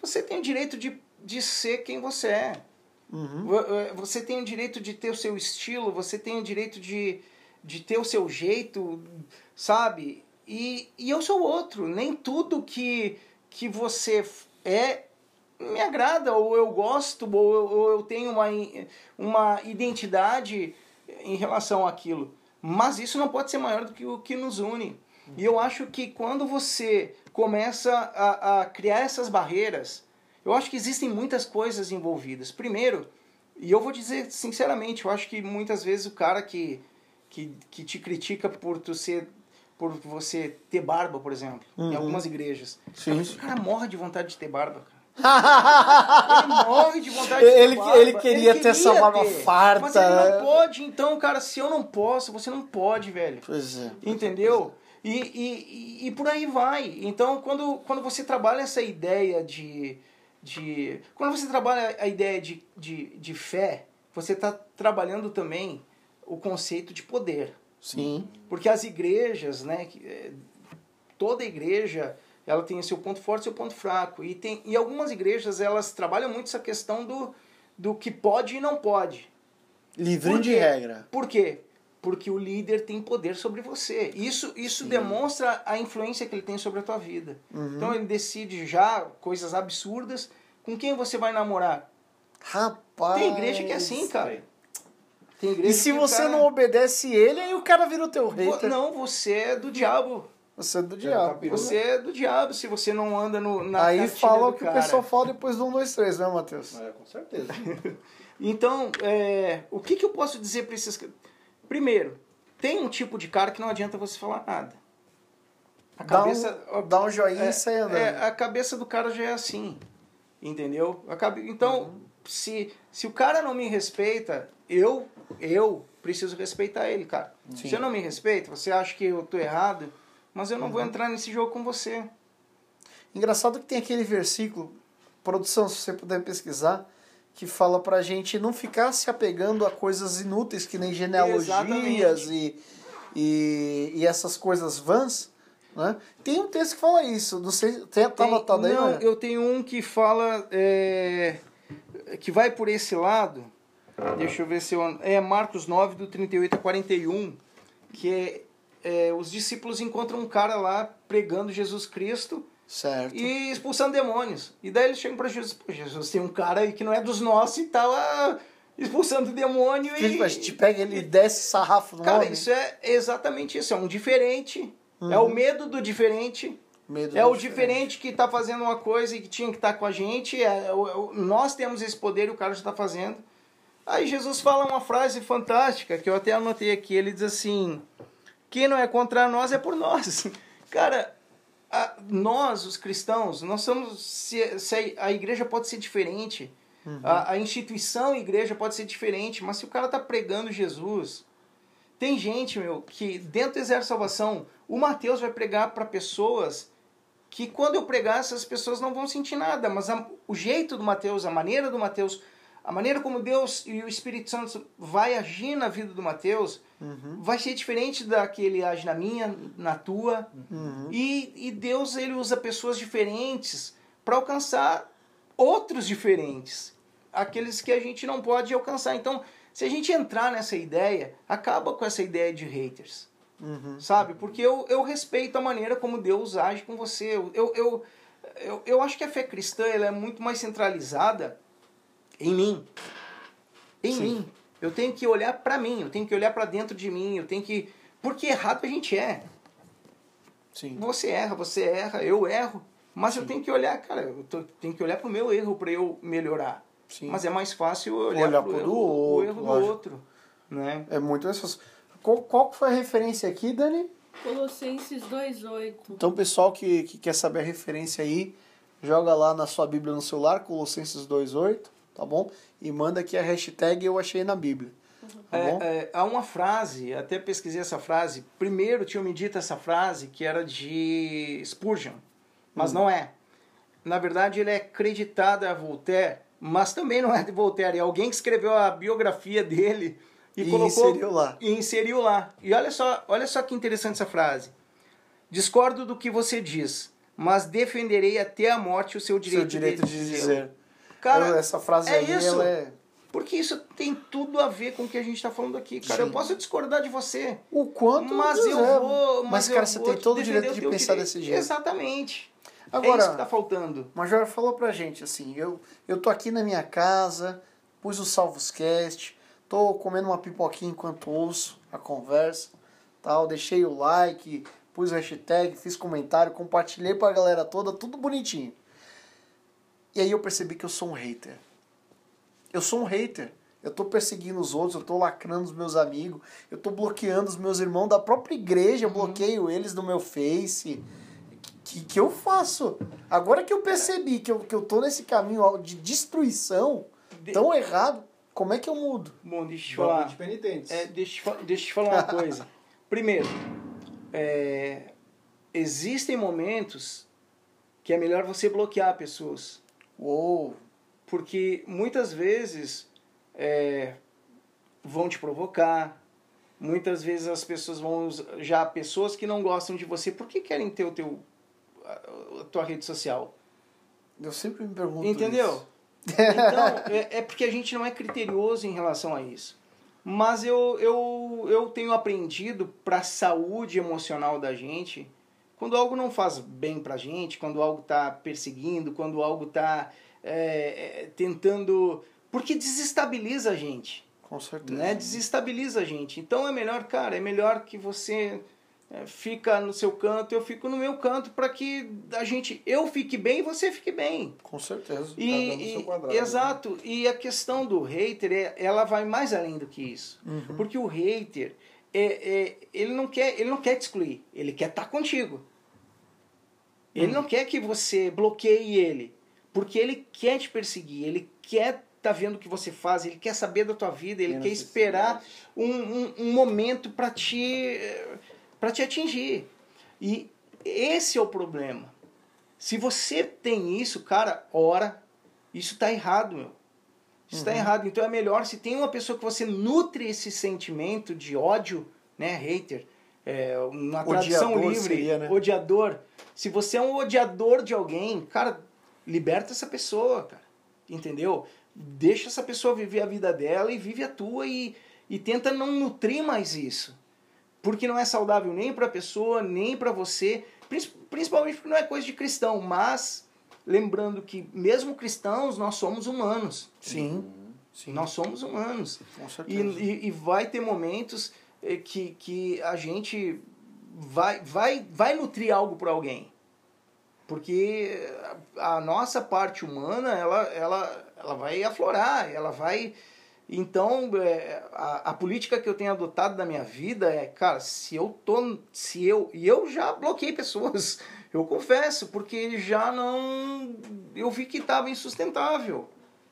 Você tem o direito de, de ser quem você é. Uhum. Eh, Você tem o direito de ter o seu estilo, você tem o direito de, de ter o seu jeito, sabe? E, e eu sou outro. Nem tudo que, que você é me agrada, ou eu gosto, ou eu, ou eu tenho uma, uma identidade em relação àquilo. Mas isso não pode ser maior do que o que nos une. E eu acho que quando você começa a, a criar essas barreiras, eu acho que existem muitas coisas envolvidas. Primeiro, e eu vou dizer sinceramente, eu acho que muitas vezes o cara que, que, que te critica por tu ser por você ter barba, por exemplo, em Uhum. algumas igrejas. Sim. O cara morre de vontade de ter barba, cara. Ele morre de vontade de Ele- barba. ele queria ter essa barba farta, Mas ele não pode, então, cara, se eu não posso, você não pode, velho. Pois é. Entendeu? E, e, e, por aí vai. Então, quando, quando você trabalha essa ideia de. de quando você trabalha a ideia de, de, de fé, você está trabalhando também o conceito de poder. Sim. Porque as igrejas, né, é, toda igreja, ela tem seu ponto forte e seu ponto fraco. E, tem, e algumas igrejas, elas trabalham muito essa questão do, do que pode e não pode. Livrinho Por de regra. Por quê? Porque o líder tem poder sobre você. Isso, isso demonstra a influência que ele tem sobre a tua vida. Uhum. Então ele decide já coisas absurdas. Com quem você vai namorar? Rapaz. Tem igreja que é assim, cara. Tem igreja E se que você cara- não obedece ele, aí o cara vira o teu hater. Não, você é do diabo. Você é do diabo. Você é do diabo se você não anda no, na Aí fala o que o cara. pessoal fala depois do 1, 2, 3, né, Matheus? É, com certeza. Então, é, o que, que eu posso dizer para esses... Primeiro, tem um tipo de cara que não adianta você falar nada. A Dá cabeça... um, dá um joinha é, e sai andando. é, a cabeça do cara já é assim. Entendeu? A cabe- Então, Uhum. se, se o cara não me respeita, eu, eu preciso respeitar ele, cara. Sim. Se você não me respeita, você acha que eu tô errado, mas eu não Uhum. vou entrar nesse jogo com você. Engraçado que tem aquele versículo, produção, se você puder pesquisar, que fala pra gente não ficar se apegando a coisas inúteis, que nem genealogias e, e, e essas coisas vãs. Né? Tem um texto que fala isso, não sei, tem, tá Tem- anotado aí, Não, né? eu tenho um que fala. é, que vai por esse lado. Deixa eu ver se eu. É Marcos 9, do 38 a 41. Que é, é, os discípulos encontram um cara lá pregando Jesus Cristo Certo. e expulsando demônios. E daí eles chegam para Jesus: Pô, Jesus, tem um cara aí que não é dos nossos e tal, ah, expulsando demônio e. A gente pega ele e desce sarrafo no Cara, homem. isso é exatamente isso. É um diferente. É o medo do diferente. Medo É do o diferente que está fazendo uma coisa e que tinha que estar com a gente. É, o- o- nós temos esse poder e o cara já está fazendo. Aí Jesus fala uma frase fantástica que eu até anotei aqui. Ele diz assim: Quem não é contra nós é por nós. Cara, a- nós, os cristãos, nós somos. Se, se a, a igreja pode ser diferente, a, a instituição igreja pode ser diferente, mas se o cara está pregando Jesus. Tem gente, meu, que dentro do Exército de Salvação, o Mateus vai pregar para pessoas que quando eu pregar, essas pessoas não vão sentir nada, mas a- o jeito do Mateus, a maneira do Mateus, a maneira como Deus e o Espírito Santo vai agir na vida do Mateus, vai ser diferente da que ele age na minha, na tua. Uhum. E, e Deus ele usa pessoas diferentes para alcançar outros diferentes, aqueles que a gente não pode alcançar. Então, se a gente entrar nessa ideia, acaba com essa ideia de haters. Uhum. sabe? Porque eu, eu respeito a maneira como Deus age com você. Eu, eu, eu, eu, eu acho que a fé cristã ela é muito mais centralizada em mim. Em Sim. mim. Eu tenho que olhar pra mim, eu tenho que olhar pra dentro de mim, eu tenho que. Porque errado a gente é. Sim. Você erra, você erra, eu erro. Mas eu tenho que olhar, cara, eu tô- tenho que olhar pro meu erro pra eu melhorar. Sim. Mas é mais fácil eu olhar, Olhar pro, pro erro, do o outro, erro do lógico. outro. Né? É muito essas. Qual, qual que foi a referência aqui, Dani? Colossenses 2,8. Então, pessoal que, que quer saber a referência aí, joga lá na sua Bíblia no celular, Colossenses 2.8, tá bom? E manda aqui a hashtag eu achei na Bíblia. Tá bom? É, é, há uma frase, até pesquisei essa frase. Primeiro tinham me dito essa frase que era de Spurgeon, mas não é. Na verdade, ele é acreditado a Voltaire, mas também não é de Voltaire. É alguém que escreveu a biografia dele e, E colocou inseriu lá. E inseriu lá. E olha só, olha só que interessante essa frase. Discordo do que você diz, mas defenderei até a morte o seu direito, Seu direito de dizê-lo." dizer. Cara, Eu- essa frase é aí, isso. ela é. porque isso tem tudo a ver com o que a gente está falando aqui, cara. Sim. Eu posso discordar de você, O quanto mas quiser. eu vou. Mas, eu cara, você tem te todo o direito de pensar direito. desse jeito. Exatamente. é Agora, isso que tá faltando. Major falou pra gente assim, eu, eu tô aqui na minha casa, pus o Salvos Cast, tô comendo uma pipoquinha enquanto ouço a conversa, tal, deixei o like, pus hashtag, fiz comentário, compartilhei pra galera toda, tudo bonitinho. E aí eu percebi que eu sou um hater. Eu sou um hater. Eu tô perseguindo os outros, eu tô lacrando os meus amigos, eu tô bloqueando os meus irmãos da própria igreja, eu bloqueio eles no meu Face. Que, que eu faço? Agora que eu percebi que eu, que eu tô nesse caminho de destruição De- tão errado, como é que eu mudo? Bom, deixa eu falar. de penitentes. É, deixa, eu te fa- deixa eu te falar uma coisa. Primeiro, é, existem momentos que é melhor você bloquear pessoas. Uou, Porque muitas vezes é, vão te provocar, muitas vezes as pessoas vão já pessoas que não gostam de você, por que querem ter o teu a tua rede social? eu sempre me pergunto Entendeu? isso. Então, é, é porque a gente não é criterioso em relação a isso. Mas eu, eu, eu tenho aprendido para a saúde emocional da gente, quando algo não faz bem pra gente, quando algo tá perseguindo, quando algo tá é, é, tentando. Porque desestabiliza a gente. Com certeza. Né? Desestabiliza a gente. Então é melhor, cara, é melhor que você é, fica no seu canto, eu fico no meu canto, para que a gente, eu fique bem e você fique bem. Com certeza. E, e- quadrado, né? exato. E a questão do hater, é, ela vai mais além do que isso. Uhum. Porque o hater, é, é, ele, não quer, ele não quer te excluir, ele quer estar contigo. Ele Uhum. não quer que você bloqueie ele, porque ele quer te perseguir, ele quer estar vendo o que você faz, ele quer saber da tua vida, ele quer esperar um, um, um momento para te, para te atingir. E esse é o problema. Se você tem isso, cara, ora, isso tá errado, meu. Isso tá errado. Então é melhor se tem uma pessoa que você nutre esse sentimento de ódio, né, hater, é, uma tradução Odiador livre, seria, né? odiador. Se você é um odiador de alguém, cara, liberta essa pessoa, cara. Entendeu? Deixa essa pessoa viver a vida dela e vive a tua e, e tenta não nutrir mais isso. Porque não é saudável nem para a pessoa, nem para você, Prin- principalmente porque não é coisa de cristão, mas lembrando que mesmo cristãos nós somos humanos. Sim. Sim. Nós somos humanos. Com E, certeza. e, e vai ter momentos que, que a gente vai, vai, vai nutrir algo para alguém. Porque a nossa parte humana, ela, ela, ela vai aflorar, ela vai... Então, eh, a, a política que eu tenho adotado na minha vida é, cara, se eu tô... Se eu, e eu já bloqueei pessoas, eu confesso, porque já não... Eu vi que estava insustentável.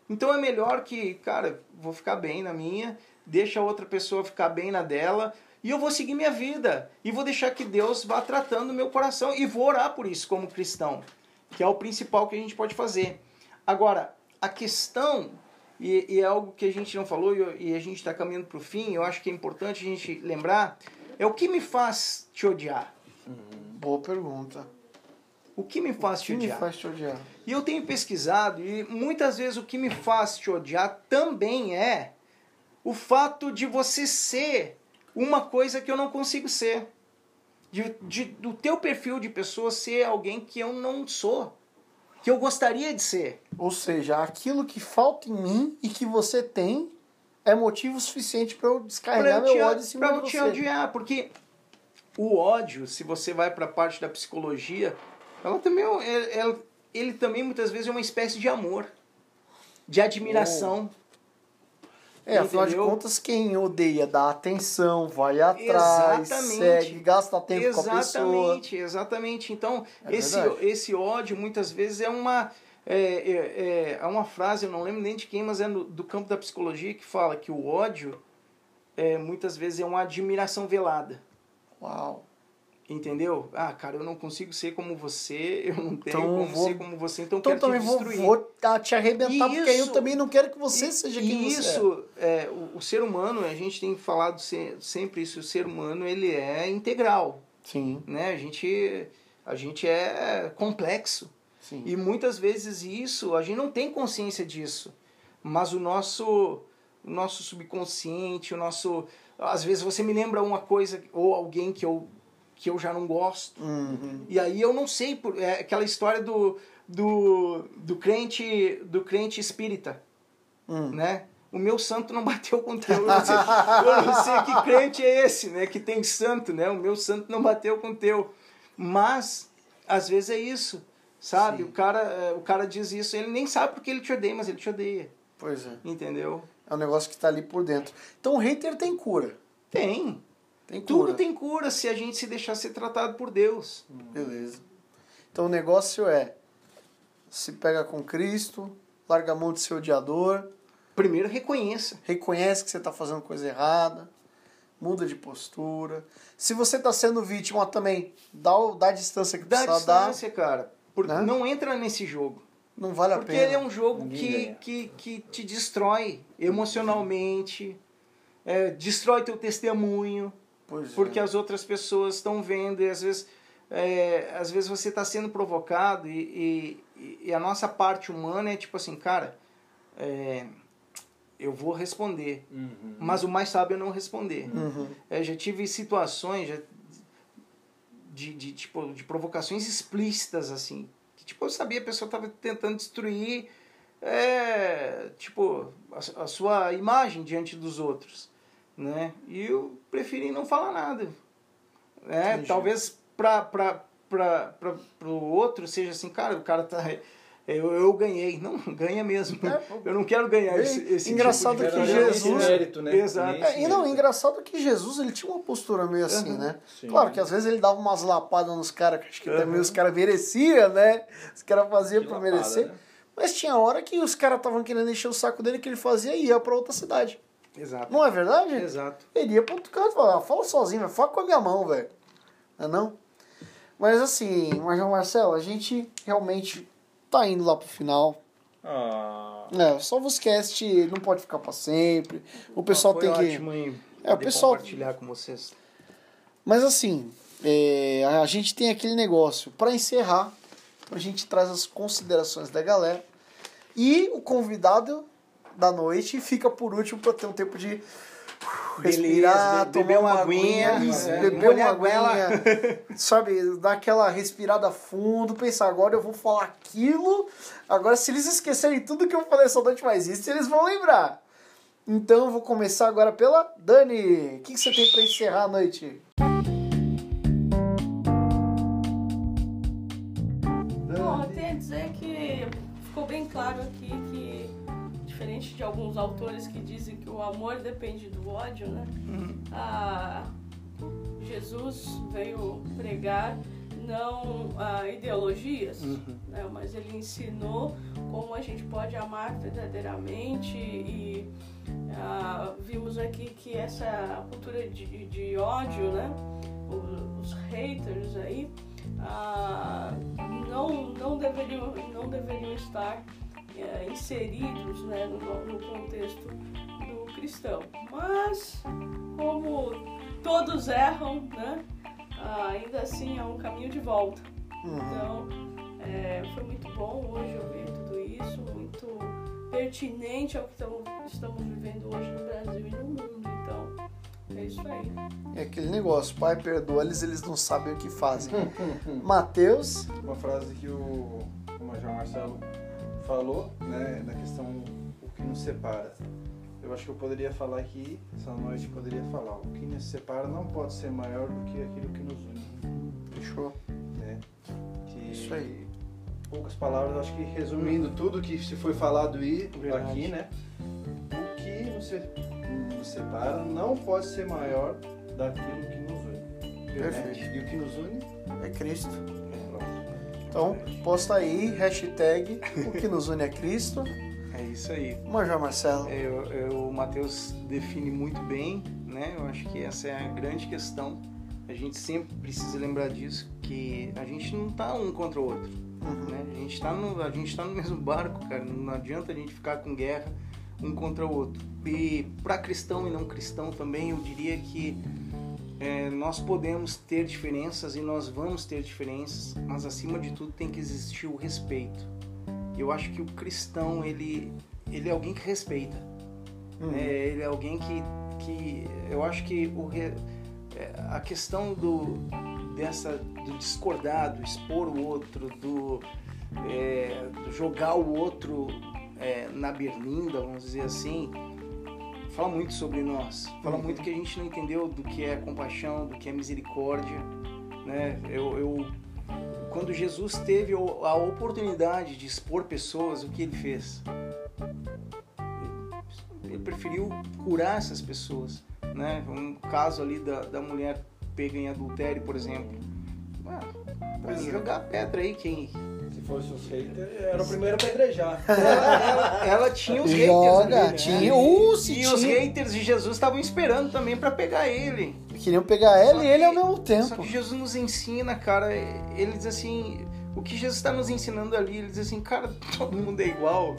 Então é melhor que, cara, vou ficar bem na minha, deixa a outra pessoa ficar bem na dela, e eu vou seguir minha vida. E vou deixar que Deus vá tratando o meu coração. E vou orar por isso como cristão, que é o principal que a gente pode fazer. Agora, a questão, e, e é algo que a gente não falou e, e a gente está caminhando para o fim, eu acho que é importante a gente lembrar, é o que me faz te odiar. Boa pergunta. O que me faz O te que me odiar? faz te odiar? E eu tenho pesquisado e muitas vezes o que me faz te odiar também é o fato de você ser uma coisa que eu não consigo ser. de, de- do teu perfil de pessoa ser alguém que eu não sou, que eu gostaria de ser. Ou seja, aquilo que falta em mim e que você tem é motivo suficiente para eu descarregar Pra eu meu te- ódio em cima pra de eu te você. odiar, porque o ódio, se você vai para a parte da psicologia, ela também é- é- ela- ele também muitas vezes é uma espécie de amor, de admiração. É, afinal de contas, quem odeia dá atenção, vai atrás, Exatamente. segue, gasta tempo com a pessoa. Exatamente, exatamente. Então, É esse, verdade. esse ódio muitas vezes é uma. É, é, é- é uma frase, eu não lembro nem de quem, mas é no- do campo da psicologia que fala que o ódio é, muitas vezes é uma admiração velada. Uau. Entendeu? Ah, cara, eu não consigo ser como você, eu não tenho Então como vou- ser como você, então, Então quero também te vou, destruir. vou ah, te arrebentar, porque aí eu Isso. também não quero que você E- seja quem você é. isso, é, o, o ser humano, a gente tem falado se- sempre isso, o ser humano ele é integral, Sim, né? A gente, a gente é complexo. sim. E muitas vezes isso, a gente não tem consciência disso. Mas o nosso, o nosso subconsciente, o nosso. Às vezes você me lembra uma coisa, ou alguém que eu, que eu já não gosto. Uhum. E aí eu não sei, por, é aquela história do, do, do crente do crente espírita, Hum. né? O meu santo não bateu com o teu. Eu não, sei, eu não sei que crente é esse, né? Que tem santo, né? O meu santo não bateu com o teu. Mas, às vezes é isso, sabe? Sim. O cara, é, o cara diz isso, ele nem sabe porque ele te odeia, mas ele te odeia. Pois é. Entendeu? É um negócio que tá ali por dentro. Então o hater tem cura. Tem. Tem Tudo cura. tem cura se a gente se deixar ser tratado por Deus. Beleza. Então o negócio é se pega com Cristo, larga a mão de ser odiador, Primeiro reconheça. reconhece que você está fazendo coisa errada, muda de postura. Se você está sendo vítima também, dá, dá a distância que Dá precisa distância, cara. Porque Né? não entra nesse jogo. dar. Não vale a Porque pena. ele é um jogo Ninguém que, que, que te destrói emocionalmente, é, destrói teu testemunho, Pois é. porque as outras pessoas estão vendo e às vezes, é, às vezes você está sendo provocado e, e, e a nossa parte humana é tipo assim, cara, é, eu vou responder, Uhum. mas o mais sábio é não responder. Uhum. É, já tive situações já- de, de, tipo, de provocações explícitas, assim. Que, tipo, eu sabia que a pessoa estava tentando destruir é, tipo, a, a sua imagem diante dos outros. Né? E eu preferi não falar nada. É, Entendi. talvez para pra, pra, pra, pro outro seja assim, cara, o cara tá. Eu, eu ganhei. Não, ganha mesmo. É, eu não quero ganhar é esse, esse engraçado tipo de que Jesus- mérito, né? Exato. É, e não, engraçado que Jesus ele tinha uma postura meio assim, Uhum. né? Sim. Claro que às vezes ele dava umas lapadas nos caras, que acho que também Uhum. os caras mereciam, né? Os caras faziam lapada, merecer. né? Mas tinha hora que os caras estavam querendo encher o saco dele, que ele fazia e ia pra outra cidade. Exato. Não é verdade? Exato. Ele ia pro outro canto e falava, fala sozinho, velho, fala com a minha mão, velho. Não é não? Mas assim, mas Marcelo, a gente realmente tá indo lá pro final. Ah, É, só vos cast não pode ficar pra sempre. O pessoal Foi tem que. ótimo em É, o pessoal- compartilhar com vocês. Mas assim, é, a gente tem aquele negócio. Pra encerrar, a gente traz as considerações da galera. E o convidado da noite fica por último pra ter um tempo de uh, respirar, Beleza, be- beber tomar uma aguinha, isso, é, beber molhar uma aguinha, sabe, dar aquela respirada fundo, pensar agora eu vou falar aquilo. Agora, se eles esquecerem tudo que eu falei essa noite mais isso, eles vão lembrar. Então eu vou começar agora pela Dani. O que, que você tem pra encerrar a noite? Bom, eu tenho a dizer que ficou bem claro aqui diferente de alguns autores que dizem que o amor depende do ódio, né? Ah, Jesus veio pregar não ah, ideologias, né? mas ele ensinou como a gente pode amar verdadeiramente e ah, vimos aqui que essa cultura de, de ódio, né? os, os haters aí, ah, não, não, deveriam, não deveriam estar eh, inseridos né, no, no contexto do cristão. Mas, como todos erram, né, ah, ainda assim é um caminho de volta. Uhum. Então, é, foi muito bom hoje ouvir tudo isso, muito pertinente ao que tamo- estamos vivendo hoje no Brasil e no mundo. Então, é isso aí. É aquele negócio, pai perdoa eles, eles não sabem o que fazem. Mateus, Uma frase que o, o Major Marcelo falou, né, na questão o que nos separa. Eu acho que eu poderia falar aqui, essa noite poderia falar, o que nos separa não pode ser maior do que aquilo que nos une. fechou. Né? Que, Isso aí. Poucas palavras, acho que resumindo tudo que se foi falado Verdade. aqui, né? O que nos, nos separa não pode ser maior daquilo que nos une. Perfeito. E o que nos une É Cristo. Então, posta aí, hashtag o que nos une é Cristo. É isso aí. Major Marcelo. Eu, eu- o Matheus define muito bem, né? Eu acho que essa é a grande questão. A gente sempre precisa lembrar disso, que a gente não tá um contra o outro, Uhum. né? A gente tá no, a gente tá no mesmo barco, cara. Não adianta a gente ficar com guerra um contra o outro. E para cristão e não cristão também, eu diria que é, nós podemos ter diferenças e nós vamos ter diferenças, mas acima de tudo tem que existir o respeito. Eu acho que o cristão ele ele é alguém que respeita. Uhum. É, ele é alguém que, que eu acho que o re- é, a questão do dessa do discordar, do expor o outro, do, é, do jogar o outro é, na berlinda, vamos dizer assim, fala muito sobre nós. Fala Uhum. muito que a gente não entendeu do que é compaixão, do que é misericórdia, né? Eu, eu quando Jesus teve a oportunidade de expor pessoas, o que ele fez? Ele preferiu curar essas pessoas, né? Um caso ali da, da mulher pega em adultério, por exemplo. Ah, Pois é. jogar pedra aí, quem... Se fosse os haters, era o primeiro a pedrejar. Ela, ela- ela tinha os haters Joga, ali, né? tinha. Uh, se E os tinha. haters de Jesus estavam esperando também para pegar ele. Queriam pegar ela Só e ele ao que- mesmo Só tempo. que Jesus nos ensina, cara, ele diz assim, o que Jesus está nos ensinando ali, ele diz assim, cara, todo mundo é igual.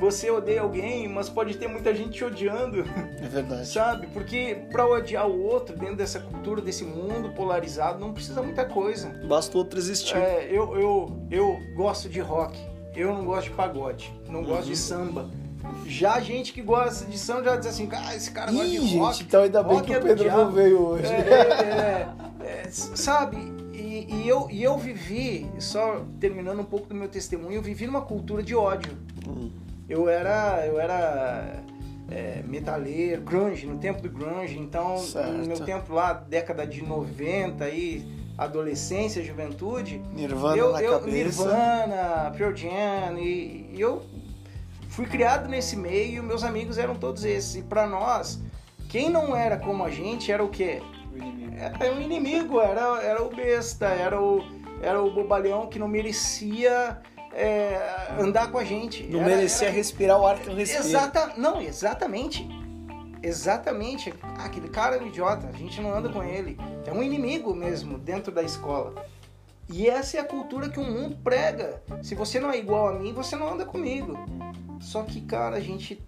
Você odeia alguém, mas pode ter muita gente te odiando, É verdade. sabe? Porque pra odiar o outro dentro dessa cultura, desse mundo polarizado, não precisa muita coisa. Basta o outro existir. É, eu, eu, eu gosto de rock, eu não gosto de pagode, não gosto Uhum. de samba. Já a gente que gosta de samba já diz assim, ah, esse cara gosta Ih, de rock. gente, então ainda bem rock que é o Pedro não veio hoje. É, é, é, é, sabe? E, e eu, e eu vivi, só terminando um pouco do meu testemunho, eu vivi numa cultura de ódio. Hum. Eu era, eu era é, metaleiro, grunge, no tempo do grunge, então Certo. no meu tempo lá, década de 90 aí, adolescência, juventude, Nirvana eu, na eu, cabeça. Nirvana, Pearl Jam, e, e eu fui criado nesse meio e meus amigos eram todos esses. E pra nós, quem não era como a gente era o quê? O inimigo. Era o inimigo, era, era o besta, era o, era o bobalhão que não merecia é, andar com a gente. Não Era- merecia era- respirar o ar que eu respiro. Exata, não, exatamente. Exatamente. Ah, aquele cara é um idiota, a gente não anda com ele. É um inimigo mesmo dentro da escola. E essa é a cultura que o mundo prega. Se você não é igual a mim, você não anda comigo. Só que, cara, a gente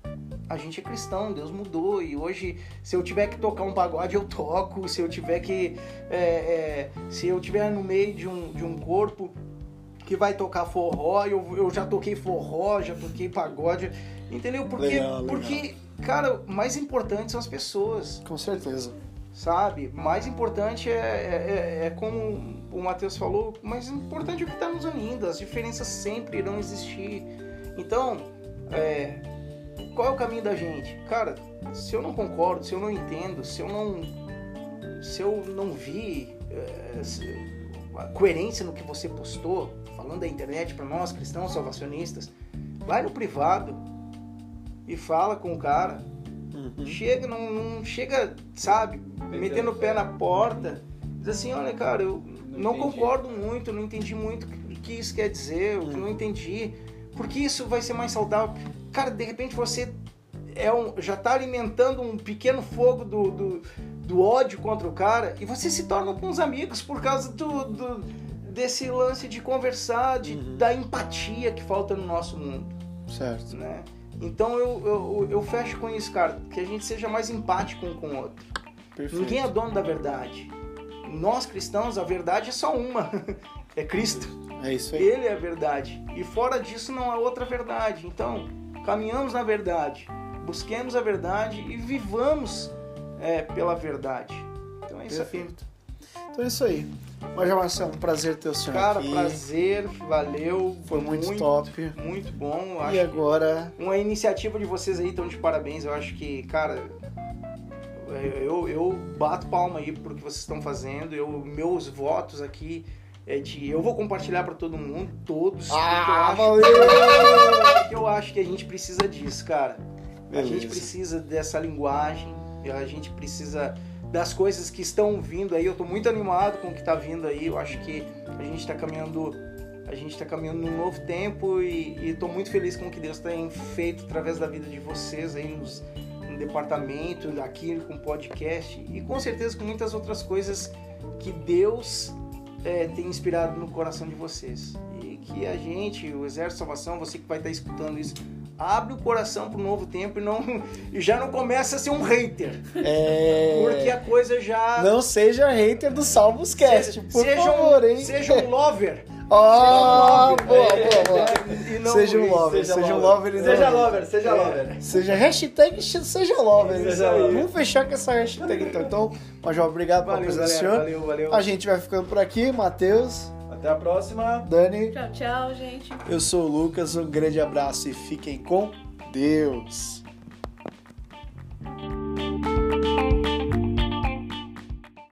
a gente é cristão, Deus mudou e hoje se eu tiver que tocar um pagode eu toco, se eu tiver que é, é, se eu tiver no meio de um, de um corpo que vai tocar forró, eu, eu já toquei forró, já toquei pagode, entendeu? Porque, Legal, legal. porque cara, o mais importante são as pessoas, Com certeza. sabe? Mais importante é, é, é- é como o Matheus falou, mais importante é o que está nos unindo, as diferenças sempre irão existir. Então, é, qual é o caminho da gente? Cara, se eu não concordo, se eu não entendo, se eu não, se eu não vi é, se- a coerência no que você postou, falando da internet para nós cristãos salvacionistas, vai no privado e fala com o cara. Uhum. Chega, não, não chega, sabe, metendo o pé na porta, diz assim, olha cara, eu Não concordo muito, não entendi muito o que isso quer dizer, o que não entendi, porque isso vai ser mais saudável. Cara, de repente você é um, já tá alimentando um pequeno fogo do, do, do ódio contra o cara e você se torna com os amigos por causa do, do- desse lance de conversar, de, Uhum. da empatia que falta no nosso mundo Certo. né? Então eu, eu, eu fecho com isso, cara, que a gente seja mais empático um com o outro. Perfeito. Ninguém é dono da verdade. Nós cristãos, a verdade é só uma. É Cristo. É isso aí. Ele é a verdade. E fora disso não há outra verdade. Então, caminhamos na verdade, busquemos a verdade e vivamos é, pela verdade. Então é isso aqui. Então é isso aí. Mas, Marcelo, um prazer ter o senhor Cara, aqui. prazer, valeu. Foi muito, top. Muito bom. E agora, uma iniciativa de vocês aí estão de parabéns. Eu acho que, cara, eu, eu bato palma aí pro que vocês estão fazendo. Eu, meus votos aqui é de. Eu vou compartilhar para todo mundo, todos. Ah, eu acho- eu acho que a gente precisa disso, cara. A gente Beleza. precisa dessa linguagem, a gente precisa das coisas que estão vindo aí. Eu tô muito animado com o que tá vindo aí. Eu acho que a gente tá caminhando, a gente tá caminhando num novo tempo e, e tô muito feliz com o que Deus tem feito através da vida de vocês aí nos, no departamento, aqui com o podcast e com certeza com muitas outras coisas que Deus é, tem inspirado no coração de vocês. E que a gente, o Exército de Salvação, você que vai estar escutando isso, abre o coração para o novo tempo e, não, e já não começa a ser um hater. É... Porque a coisa já. Não seja hater do Salvos Cast, por seja favor, um, hein? Seja um lover. Ah, seja um boa, lover. boa, boa. Não Seja um lover, seja um lover. Seja lover, seja É. lover. Seja hashtag seja lover. Seja. Vamos fechar com essa hashtag então. Então, Major, obrigado pela presença do senhor. Valeu, valeu. A gente vai ficando por aqui. Matheus, até a próxima. Dani. Tchau, tchau, gente. Eu sou o Lucas, um grande abraço e fiquem com Deus.